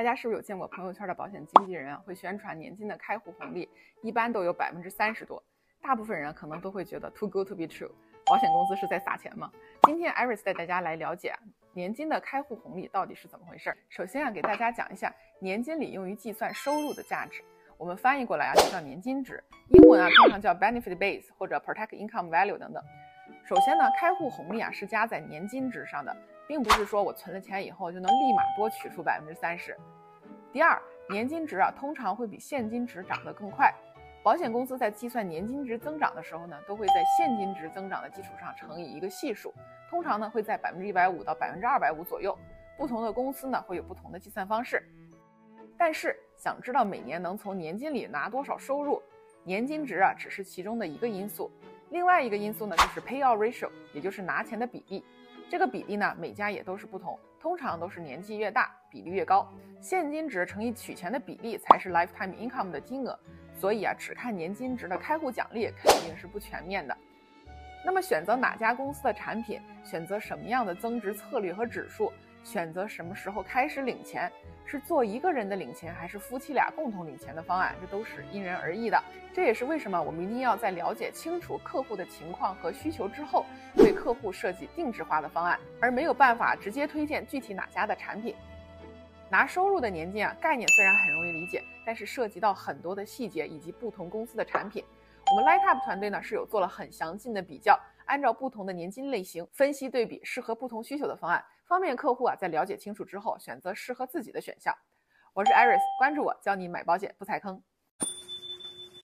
大家是不是有见过朋友圈的保险经纪人啊？会宣传年金的开户红利，一般都有百分之三十多。大部分人可能都会觉得 too good to be true，保险公司是在撒钱吗？今天 Iris 带大家来了解年金的开户红利到底是怎么回事。首先啊，给大家讲一下年金里用于计算收入的价值，我们翻译过来啊就叫年金值，英文啊通常叫 benefit base 或者 protect income value 等等。首先呢，开户红利啊是加在年金值上的。并不是说我存了钱以后就能立马多取出百分之三十。第二，年金值啊通常会比现金值涨得更快。保险公司在计算年金值增长的时候呢，都会在现金值增长的基础上乘以一个系数，通常呢会在百分之一百五到百分之二百五左右。不同的公司呢会有不同的计算方式。但是想知道每年能从年金里拿多少收入，年金值啊只是其中的一个因素。另外一个因素呢就是 payout ratio，也就是拿钱的比例。这个比例呢，每家也都是不同，通常都是年纪越大，比例越高。现金值乘以取钱的比例才是 lifetime income 的金额，所以啊，只看年金值的开户奖励肯定是不全面的。那么选择哪家公司的产品，选择什么样的增值策略和指数？选择什么时候开始领钱，是做一个人的领钱，还是夫妻俩共同领钱的方案，这都是因人而异的。这也是为什么我们一定要在了解清楚客户的情况和需求之后，为客户设计定制化的方案，而没有办法直接推荐具体哪家的产品。拿收入的年金啊，概念虽然很容易理解，但是涉及到很多的细节以及不同公司的产品。我们 Lightup 团队呢是有做了很详尽的比较，按照不同的年金类型分析对比适合不同需求的方案。方便客户啊，在了解清楚之后，选择适合自己的选项。我是 Iris，关注我，教你买保险不踩坑。